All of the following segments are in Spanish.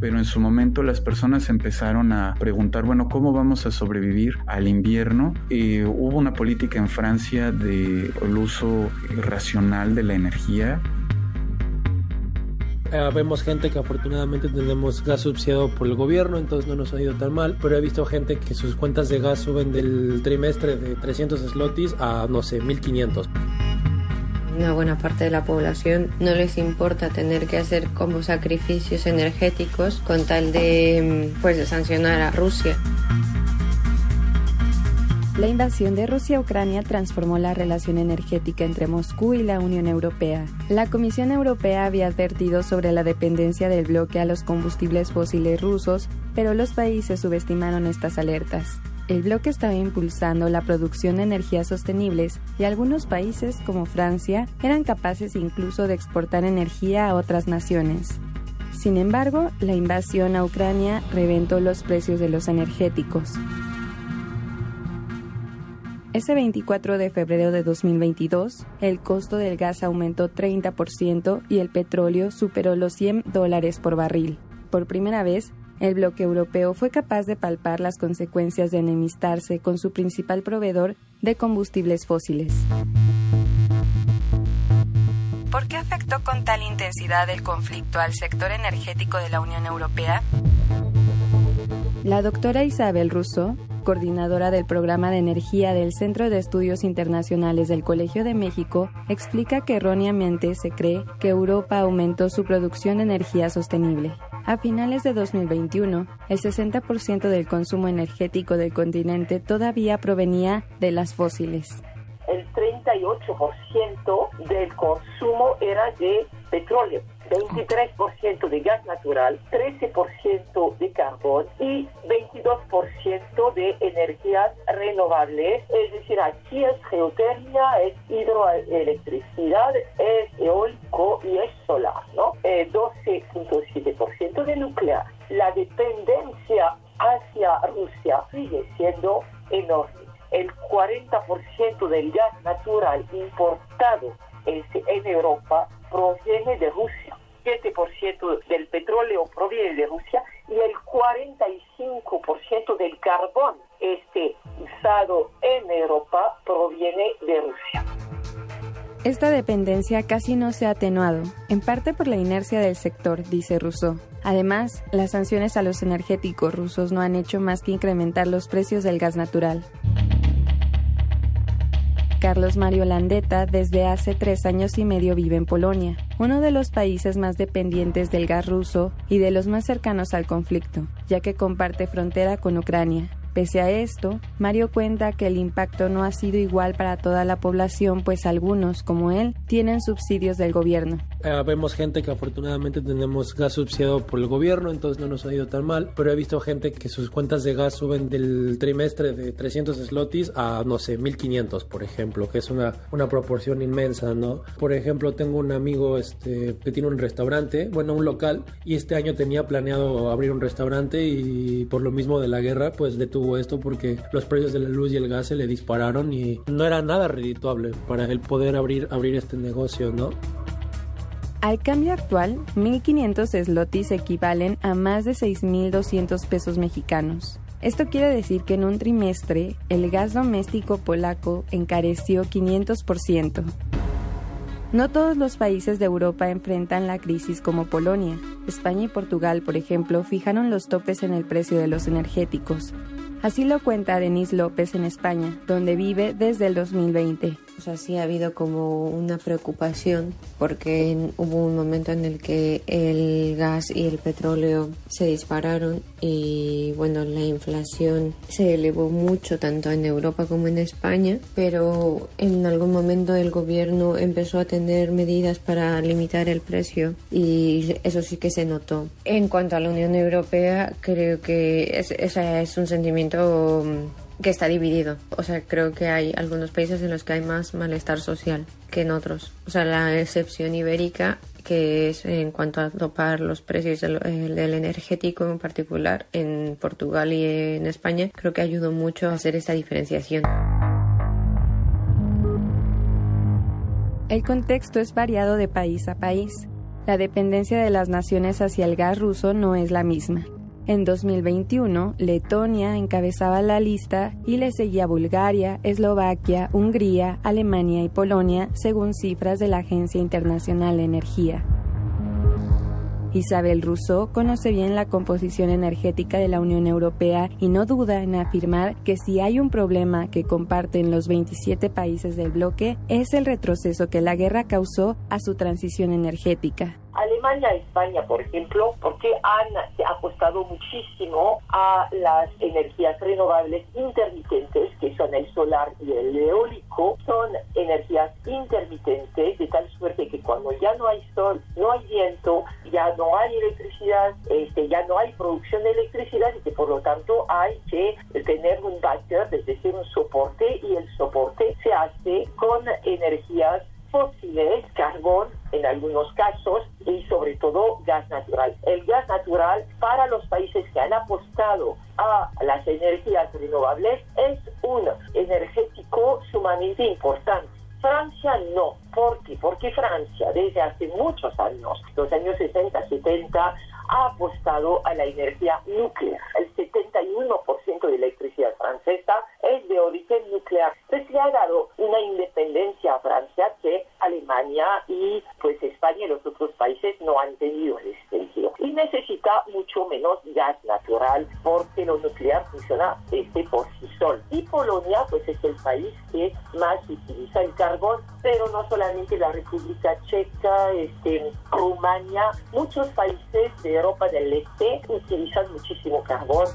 pero en su momento las personas empezaron a preguntar, bueno, ¿cómo vamos a sobrevivir al invierno? Hubo una política en Francia del uso racional de la energía eh, vemos gente que afortunadamente tenemos gas subsidiado por el gobierno, entonces no nos ha ido tan mal, pero he visto gente que sus cuentas de gas suben del trimestre de 300 slotis a, no sé, 1500 una buena parte de la población no les importa tener que hacer como sacrificios energéticos con tal de, mm, pues, de sancionar a Rusia. La invasión de Rusia a Ucrania transformó la relación energética entre Moscú y la Unión Europea. La Comisión Europea había advertido sobre la dependencia del bloque a los combustibles fósiles rusos, pero los países subestimaron estas alertas. El bloque estaba impulsando la producción de energías sostenibles y algunos países, como Francia, eran capaces incluso de exportar energía a otras naciones. Sin embargo, la invasión a Ucrania reventó los precios de los energéticos. Ese 24 de febrero de 2022, el costo del gas aumentó 30% y el petróleo superó los 100 dólares por barril. Por primera vez, el bloque europeo fue capaz de palpar las consecuencias de enemistarse con su principal proveedor de combustibles fósiles. ¿Por qué afectó con tal intensidad el conflicto al sector energético de la Unión Europea? La doctora Isabel Rousseau, coordinadora del programa de energía del Centro de Estudios Internacionales del Colegio de México, explica que erróneamente se cree que Europa aumentó su producción de energía sostenible. A finales de 2021, el 60% del consumo energético del continente todavía provenía de las fósiles. El 38% del consumo era de petróleo 23% de gas natural, 13% de carbón y 22% de energías renovables. Es decir, aquí es geotermia, es hidroelectricidad, es eólico y es solar, ¿no? 12.7% eh, de nuclear. La dependencia hacia Rusia sigue siendo enorme. El 40% del gas natural importado en Europa proviene de Rusia. 7% del petróleo proviene de Rusia y el 45% del carbón este usado en Europa proviene de Rusia. Esta dependencia casi no se ha atenuado, en parte por la inercia del sector, dice Rousseau. Además, las sanciones a los energéticos rusos no han hecho más que incrementar los precios del gas natural. Carlos Mario Landeta desde hace tres años y medio vive en Polonia, uno de los países más dependientes del gas ruso y de los más cercanos al conflicto, ya que comparte frontera con Ucrania. Pese a esto, Mario cuenta que el impacto no ha sido igual para toda la población, pues algunos, como él, tienen subsidios del gobierno. Eh, vemos gente que afortunadamente tenemos gas subsidiado por el gobierno, entonces no nos ha ido tan mal, pero he visto gente que sus cuentas de gas suben del trimestre de 300 slotis a, no sé, 1500, por ejemplo, que es una, una proporción inmensa, ¿no? Por ejemplo, tengo un amigo este, que tiene un restaurante, bueno, un local, y este año tenía planeado abrir un restaurante y por lo mismo de la guerra, pues detuvo esto porque los precios de la luz y el gas se le dispararon y no era nada redituable para el poder abrir, abrir este negocio, ¿no? Al cambio actual, 1.500 slotis equivalen a más de 6.200 pesos mexicanos. Esto quiere decir que en un trimestre el gas doméstico polaco encareció 500%. No todos los países de Europa enfrentan la crisis como Polonia. España y Portugal, por ejemplo, fijaron los topes en el precio de los energéticos. Así lo cuenta Denise López en España, donde vive desde el 2020. O sea, sí ha habido como una preocupación porque hubo un momento en el que el gas y el petróleo se dispararon y bueno, la inflación se elevó mucho tanto en Europa como en España, pero en algún momento el gobierno empezó a tener medidas para limitar el precio y eso sí que se notó. En cuanto a la Unión Europea, creo que ese es un sentimiento que está dividido. O sea, creo que hay algunos países en los que hay más malestar social que en otros. O sea, la excepción ibérica, que es en cuanto a topar los precios del, del, energético en particular en Portugal y en España, creo que ayudó mucho a hacer esta diferenciación. El contexto es variado de país a país. la dependencia de las naciones hacia el gas ruso no es la misma. En 2021, Letonia encabezaba la lista y le seguía Bulgaria, Eslovaquia, Hungría, Alemania y Polonia, según cifras de la Agencia Internacional de Energía. Isabel Rousseau conoce bien la composición energética de la Unión Europea y no duda en afirmar que si hay un problema que comparten los 27 países del bloque es el retroceso que la guerra causó a su transición energética. Alemania España, por ejemplo, porque han apostado muchísimo a las energías renovables intermitentes, que son el solar y el eólico, son energías intermitentes casos y sobre todo gas natural. El gas natural para los países que han apostado a las energías renovables es un energético sumamente importante. Francia no. ¿Por qué? Porque Francia desde hace muchos años, los años 60, 70, ha apostado a la energía nuclear. El 71% de electricidad francesa es de origen nuclear. Entonces le ha dado una pero no solamente la República Checa, este, Rumania, muchos países de Europa del Este utilizan muchísimo carbón.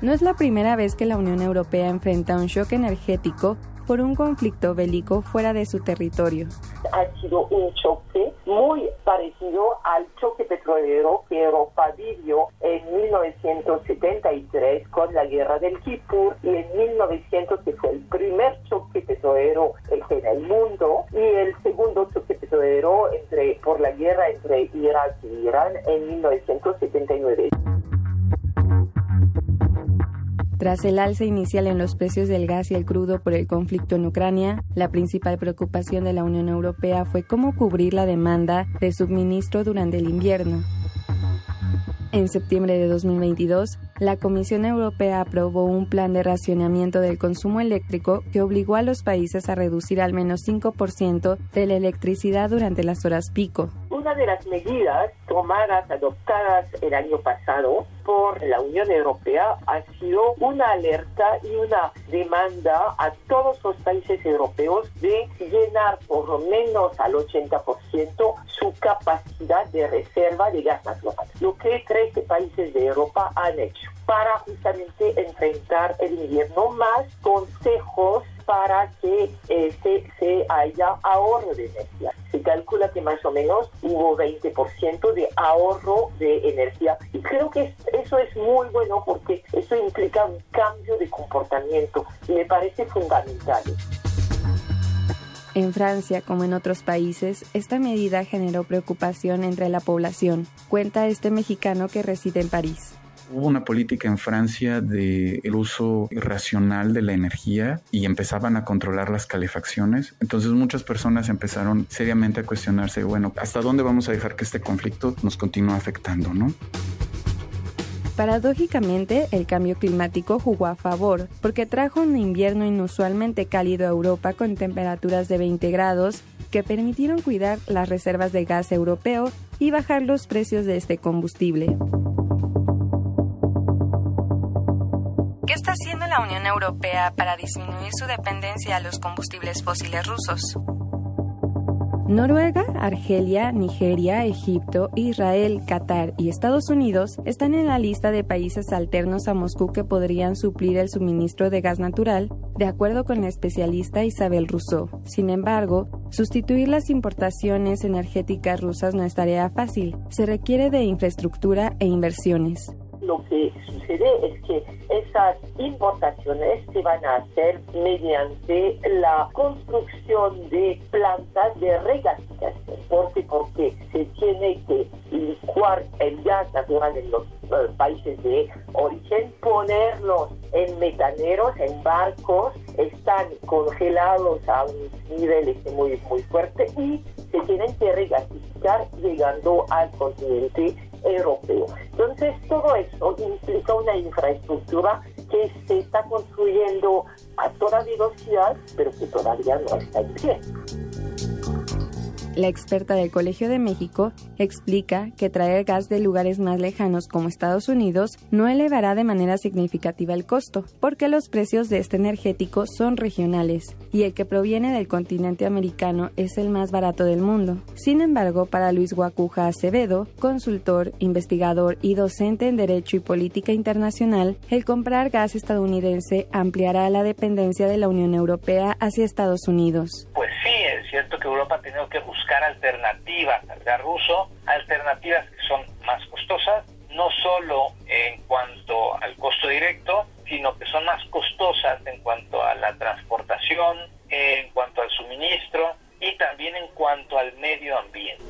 No es la primera vez que la Unión Europea enfrenta un shock energético por un conflicto bélico fuera de su territorio. Ha sido un choque muy parecido al choque petrolero que Europa vivió en 1973 con la guerra del Kipur y en 1900 que fue el primer choque petrolero en el mundo y el segundo choque petrolero entre, por la guerra entre Irak y Irán en 1979. Tras el alza inicial en los precios del gas y el crudo por el conflicto en Ucrania, la principal preocupación de la Unión Europea fue cómo cubrir la demanda de suministro durante el invierno. En septiembre de 2022, la Comisión Europea aprobó un plan de racionamiento del consumo eléctrico que obligó a los países a reducir al menos 5% de la electricidad durante las horas pico. Una de las medidas tomadas, adoptadas el año pasado por la Unión Europea ha sido una alerta y una demanda a todos los países europeos de llenar por lo menos al 80% su capacidad de reserva de gas natural. Lo que 13 países de Europa han hecho para justamente enfrentar el invierno más consejos para que este se haya ahorro de energía. Se calcula que más o menos hubo 20% de ahorro de energía. Y creo que eso es muy bueno porque eso implica un cambio de comportamiento y me parece fundamental. En Francia, como en otros países, esta medida generó preocupación entre la población, cuenta este mexicano que reside en París. Hubo una política en Francia de uso irracional de la energía y empezaban a controlar las calefacciones. Entonces muchas personas empezaron seriamente a cuestionarse, bueno, ¿hasta dónde vamos a dejar que este conflicto nos continúe afectando, no? Paradójicamente, el cambio climático jugó a favor, porque trajo un invierno inusualmente cálido a Europa con temperaturas de 20 grados que permitieron cuidar las reservas de gas europeo y bajar los precios de este combustible. La Unión Europea para disminuir su dependencia a los combustibles fósiles rusos? Noruega, Argelia, Nigeria, Egipto, Israel, Qatar y Estados Unidos están en la lista de países alternos a Moscú que podrían suplir el suministro de gas natural, de acuerdo con la especialista Isabel Rousseau. Sin embargo, sustituir las importaciones energéticas rusas no es tarea fácil. Se requiere de infraestructura e inversiones lo que sucede es que esas importaciones se van a hacer mediante la construcción de plantas de regasificación. ¿Por qué? Porque se tiene que licuar el gas natural en los eh, países de origen, ponerlos en metaneros, en barcos, están congelados a un nivel este muy, muy fuerte y se tienen que regasificar llegando al continente europeo. Entonces, todo eso implica una infraestructura que se está construyendo a toda velocidad, pero que todavía no está en pie. La experta del Colegio de México explica que traer gas de lugares más lejanos como Estados Unidos no elevará de manera significativa el costo, porque los precios de este energético son regionales y el que proviene del continente americano es el más barato del mundo. Sin embargo, para Luis Guacuja Acevedo, consultor, investigador y docente en Derecho y Política Internacional, el comprar gas estadounidense ampliará la dependencia de la Unión Europea hacia Estados Unidos. Pues es cierto que Europa ha tenido que buscar alternativas al gas ruso, alternativas que son más costosas, no solo en cuanto al costo directo, sino que son más costosas en cuanto a la transportación, en cuanto al suministro y también en cuanto al medio ambiente.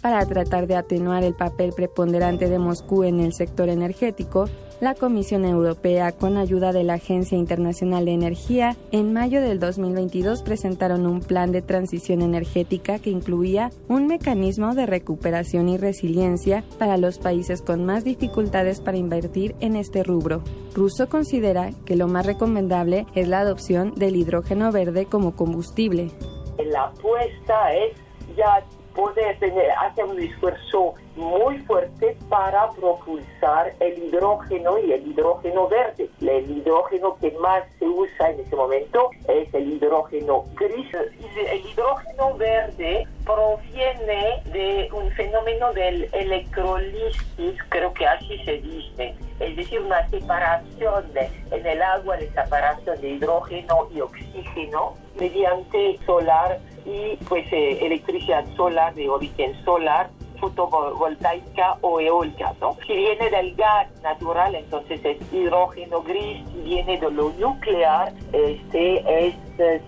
Para tratar de atenuar el papel preponderante de Moscú en el sector energético, la Comisión Europea, con ayuda de la Agencia Internacional de Energía, en mayo del 2022 presentaron un plan de transición energética que incluía un mecanismo de recuperación y resiliencia para los países con más dificultades para invertir en este rubro. Russo considera que lo más recomendable es la adopción del hidrógeno verde como combustible. La apuesta es ya poder tener, hacer un esfuerzo muy fuerte para propulsar el hidrógeno y el hidrógeno verde. El hidrógeno que más se usa en este momento es el hidrógeno gris. El hidrógeno verde proviene de un fenómeno del electrolisis, creo que así se dice, es decir, una separación en el agua, de separación de hidrógeno y oxígeno mediante solar y pues eh, electricidad solar de origen solar fotovoltaica o eólica, ¿no? Si viene del gas natural, entonces es hidrógeno gris, si viene de lo nuclear, este es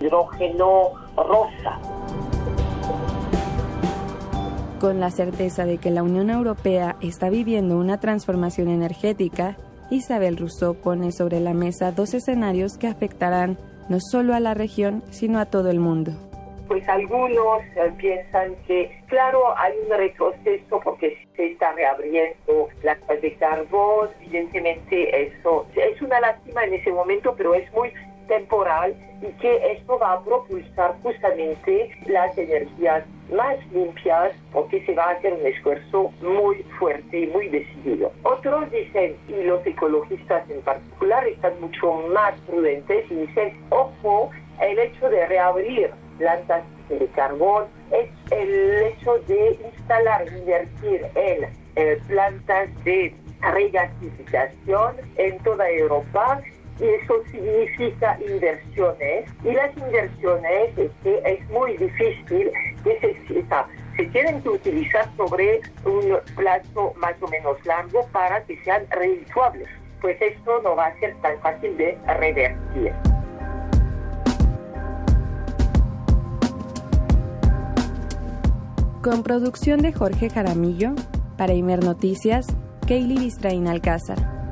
hidrógeno rosa. Con la certeza de que la Unión Europea está viviendo una transformación energética, Isabel Rousseau pone sobre la mesa dos escenarios que afectarán no solo a la región, sino a todo el mundo pues algunos eh, piensan que, claro, hay un retroceso porque se está reabriendo la de carbón, evidentemente eso es una lástima en ese momento, pero es muy temporal y que esto va a propulsar justamente las energías más limpias porque se va a hacer un esfuerzo muy fuerte y muy decidido. Otros dicen, y los ecologistas en particular están mucho más prudentes y dicen, ojo, el hecho de reabrir plantas de carbón es el hecho de instalar, invertir en eh, plantas de regasificación en toda Europa y eso significa inversiones y las inversiones es que es muy difícil se tienen que utilizar sobre un plazo más o menos largo para que sean redituables pues esto no va a ser tan fácil de revertir. Con producción de Jorge Jaramillo, para Imer Noticias, Kaylee Bistraín Alcázar.